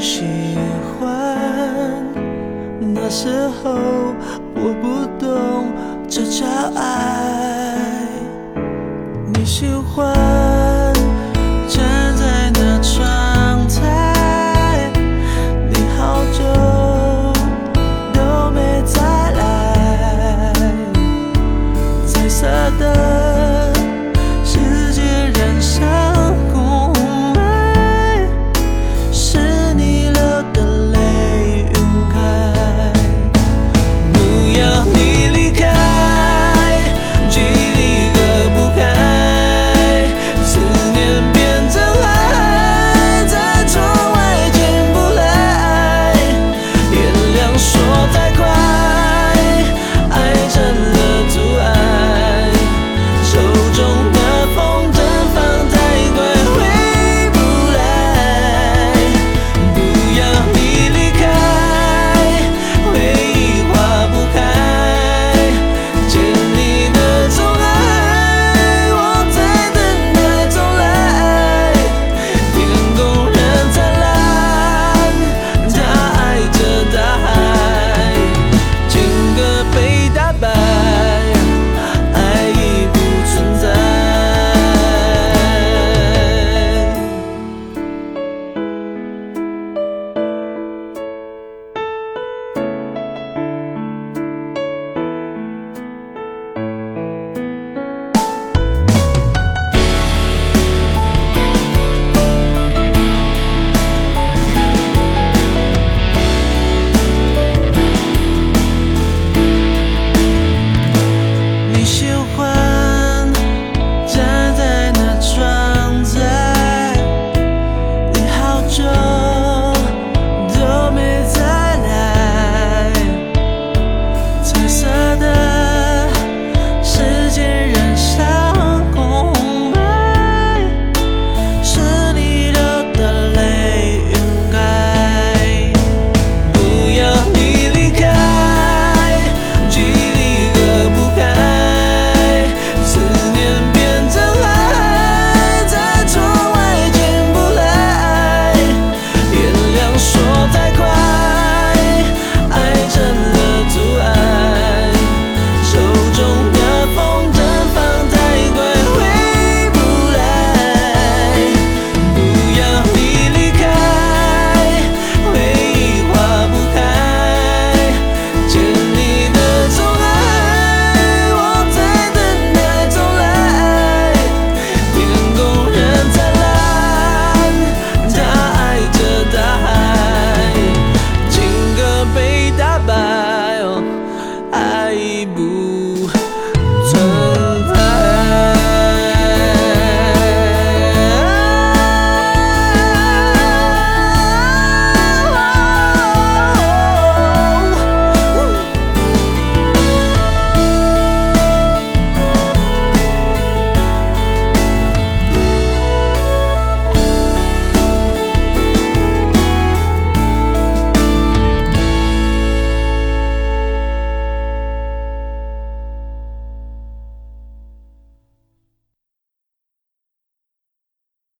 喜欢那时候我不懂这叫爱。